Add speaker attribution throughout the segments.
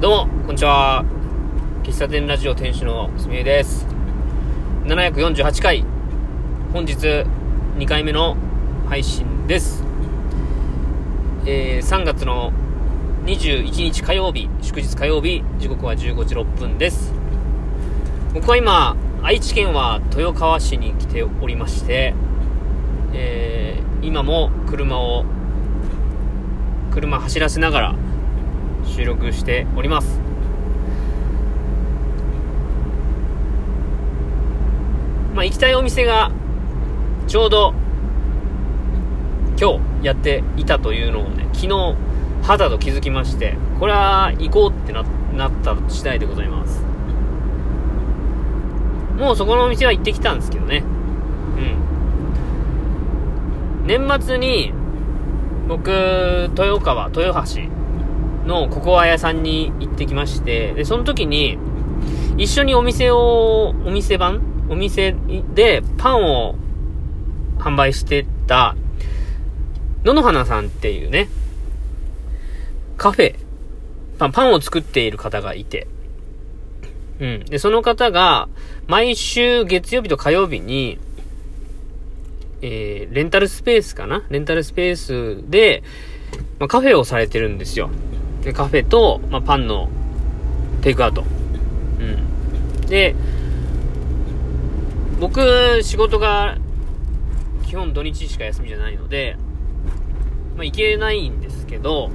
Speaker 1: どうも、こんにちは。喫茶店ラジオ店主のすみえです。748回、本日2回目の配信です。えー、3月の21日火曜日、祝日火曜日、時刻は15時6分です。僕は今、愛知県は豊川市に来ておりまして、えー、今も車を、車走らせながら収録しております。まあ、行きたいお店が、ちょうど、今日やっていたというのをね、昨日、肌と気づきまして、これは行こうってななった次第でございます。もうそこのお店は行ってきたんですけどね。うん。年末に、僕、豊川、豊橋のココア屋さんに行ってきまして、で、その時に、一緒にお店を、お店番お店でパンを販売してた、野々花さんっていうね、カフェ、パン、パンを作っている方がいて、うん。で、その方が、毎週月曜日と火曜日に、えー、レンタルスペースかな？レンタルスペースで、まあ、カフェをされてるんですよ。で、カフェと、まあ、パンのテイクアウト。うん。で、僕、仕事が、基本土日しか休みじゃないので、まあ、行けないんですけど、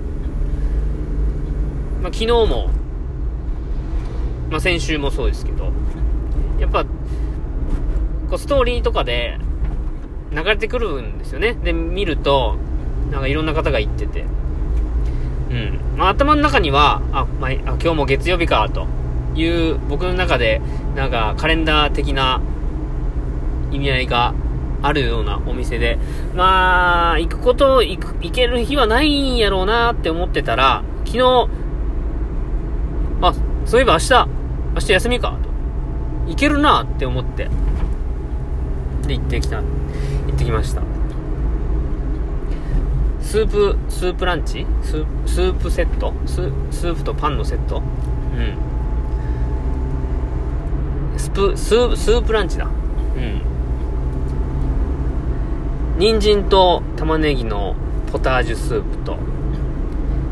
Speaker 1: まあ、昨日も、まあ、先週もそうですけど、やっぱ、こう、ストーリーとかで、流れてくるんですよね。で、見ると、なんかいろんな方が言ってて。うん。まあ、頭の中には、あ、まあ、今日も月曜日か、という、僕の中で、なんか、カレンダー的な意味合いがあるようなお店で、まあ、行くこと、行く、行ける日はないんやろうなって思ってたら、昨日、あ、そういえば明日、明日休みか、と。行けるなって思って。で、行ってきた。行ってきました。スープ、スープランチ？スープセット？ススープとパンのセット？うん。スプ、スープ、スープランチだ。うん。人参と玉ねぎのポタージュスープと、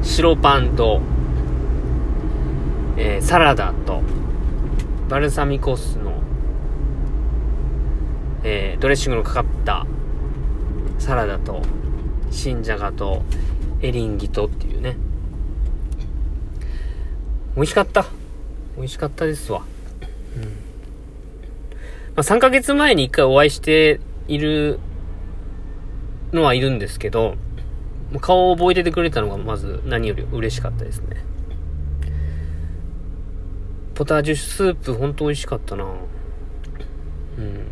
Speaker 1: 白パンと、えー、サラダと、バルサミコ酢の、えー、ドレッシングのかかったサラダと、新じゃがと、エリンギとっていうね。美味しかった。美味しかったですわ。うん。まあ、3ヶ月前に一回お会いしているのはいるんですけど、顔を覚えててくれたのがまず何より嬉しかったですね。ポタージュスープほんと美味しかったなうん。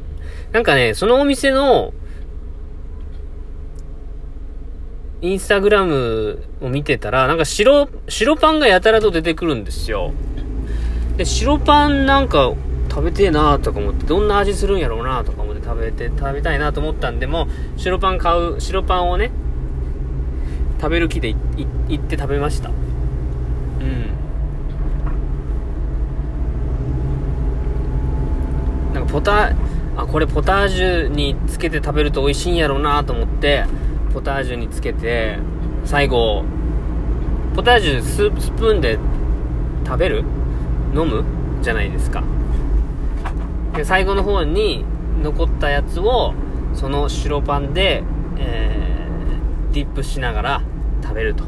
Speaker 1: なんかね、そのお店の、インスタグラムを見てたら、なんか白、白パンがやたらと出てくるんですよ。で、白パンなんか食べてえなとか思って、どんな味するんやろうなとか思って食べて、食べたいなと思ったんで、も白パン買う、白パンをね、食べる気で行って食べました。うん。なんかポタあ、これポタージュにつけて食べると美味しいんやろうなと思って、ポタージュにつけて、最後、ポタージュスプスプーンで食べる？飲む？じゃないですか。で、最後の方に残ったやつを、その白パンで、えー、ディップしながら食べると。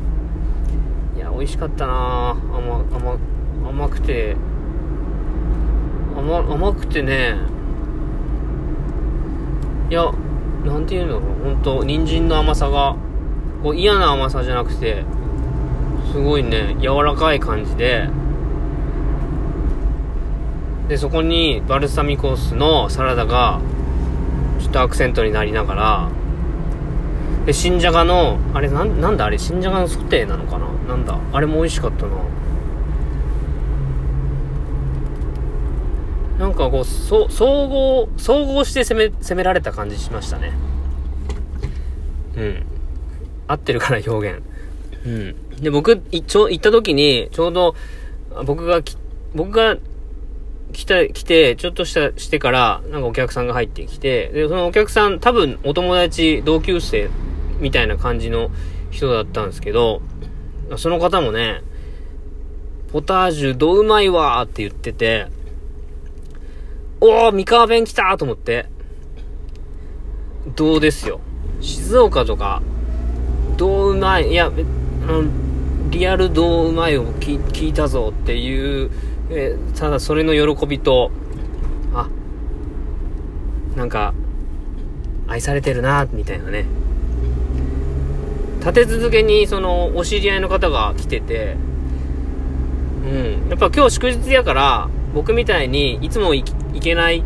Speaker 1: いや、美味しかったな。甘、甘、甘くて、甘、甘くてね、いや、なんていうの本当人参の甘さが、こう嫌な甘さじゃなくて、すごいね、柔らかい感じで、で、そこにバルサミコ酢のサラダが、ちょっとアクセントになりながら、で、新じゃがの、あれ、な、なんだあれ、新じゃがのソテーなのかな？なんだ？あれも美味しかったな。なんかこう、そ、総合、総合して攻め、攻められた感じしましたね。うん。合ってるから表現。うん。で、僕、いちょ、行った時に、ちょうど、僕がき、僕が来た、来て、ちょっとした、してから、なんかお客さんが入ってきて、で、そのお客さん、多分お友達、同級生みたいな感じの人だったんですけど、その方もね、ポタージュどううまいわーって言ってて、おー、三河弁来たと思って、どうですよ。静岡とか、どううまい、いや、リアルどううまいを聞いたぞっていう、えただそれの喜びと、あ、なんか、愛されてるな、みたいなね。立て続けに、その、お知り合いの方が来てて、うん。やっぱ今日祝日やから、僕みたいにいつも行いけない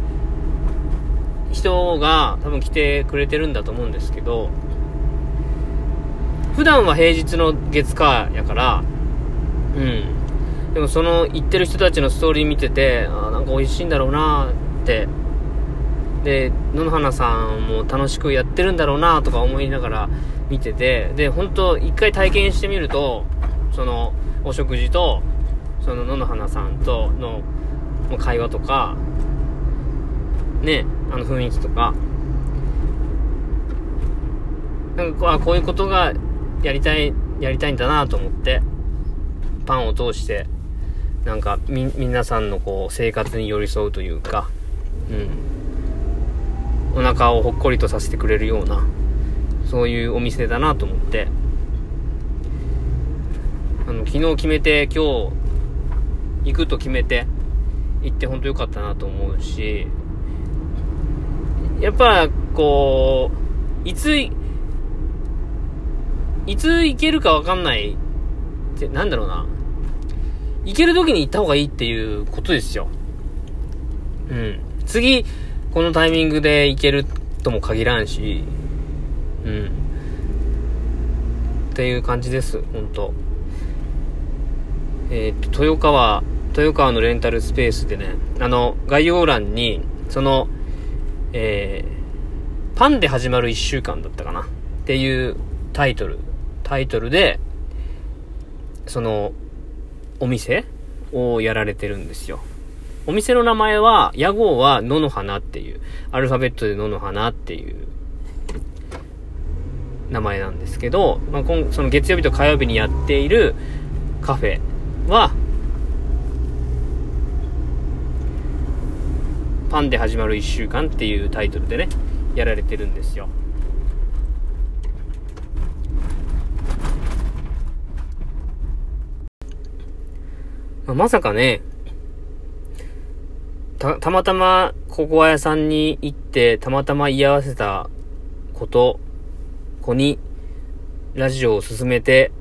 Speaker 1: 人が多分来てくれてるんだと思うんですけど、普段は平日の月火やから、うん。でもその行ってる人たちのストーリー見てて、あなんか美味しいんだろうなって。で、野々花さんも楽しくやってるんだろうなとか思いながら見てて、で、本当一回体験してみると、その、お食事と、その野々花さんとの会話とか、ね、あの雰囲気とか、なんかこうこういうことがやりたい、やりたいんだなと思って、パンを通して、なんかみ、皆さんのこう生活に寄り添うというか、うん。お腹をほっこりとさせてくれるような、そういうお店だなと思って、あの、昨日決めて今日行くと決めて行って本当良かったなと思うし、やっぱ、こう、いつ、いつ行けるかわかんないって、なんだろうな。行ける時に行った方がいいっていうことですよ。うん。次、このタイミングで行けるとも限らんし、うん。っていう感じです、本当えっ、と、豊川、豊川のレンタルスペースでね、あの、概要欄に、その、えー、パンで始まる1週間だったかなっていうタイトル、タイトルで、その、お店をやられてるんですよ。お店の名前は、屋号は野の花っていう、アルファベットで野の花っていう名前なんですけど、まあ、今その月曜日と火曜日にやっているカフェは、パンで始まる1週間っていうタイトルでね、やられてるんですよ。まあ、まさかね、た、たまたま、ココア屋さんに行って、たまたま居合わせたこと、子に、ラジオを進めて、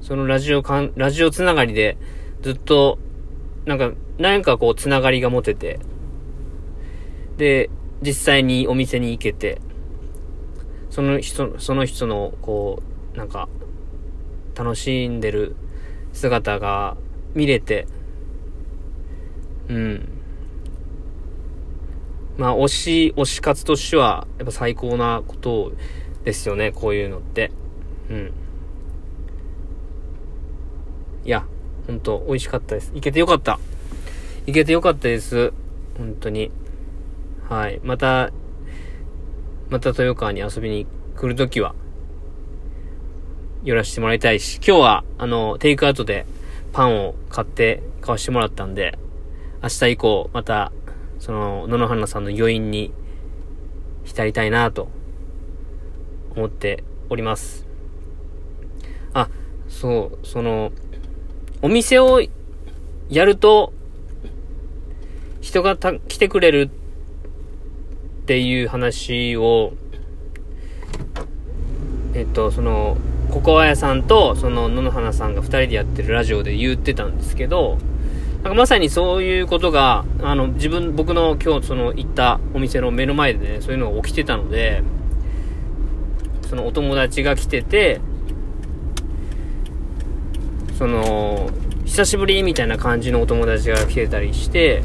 Speaker 1: そのラジオかん、ラジオつながりで、ずっと、なんか、何かこう、つながりが持てて、で、実際にお店に行けて、その人、その人の、こう、なんか、楽しんでる姿が見れて、うん。まあ、推し、推し活としては、やっぱ最高なことですよね、こういうのって。うん。いや、ほんと、美味しかったです。行けてよかった。行けてよかったです。本当に。はい。また、また豊川に遊びに来るときは、寄らせてもらいたいし、今日は、あの、テイクアウトでパンを買って、買わしてもらったんで、明日以降、また、その、野々花さんの余韻に浸りたいなと、思っております。あ、そう、その、お店をやると、人がた来てくれるっていう話を、えっと、その、ココア屋さんと、その、野々花さんが二人でやってるラジオで言ってたんですけど、なんかまさにそういうことが、あの、自分、僕の今日その行ったお店の目の前でね、そういうのが起きてたので、そのお友達が来てて、その、久しぶりみたいな感じのお友達が来てたりして、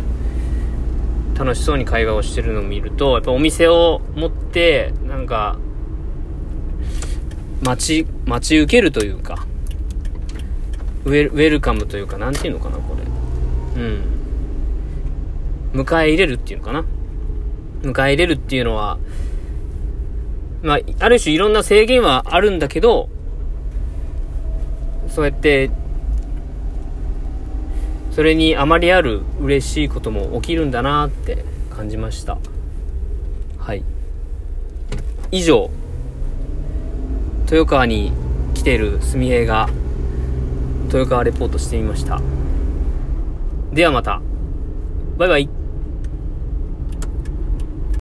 Speaker 1: 楽しそうに会話をしてるのを見ると、やっぱお店を持って、なんか、待ち、待ち受けるというか、ウェルウェルカムというか、なんていうのかな、これうん。迎え入れるっていうのかな。迎え入れるっていうのは、まあ、ある種いろんな制限はあるんだけど、そうやって、それにあまりある嬉しいことも起きるんだなって感じました。はい。以上、豊川に来ているすみへいが、豊川レポートしてみました。ではまた。バイバイ。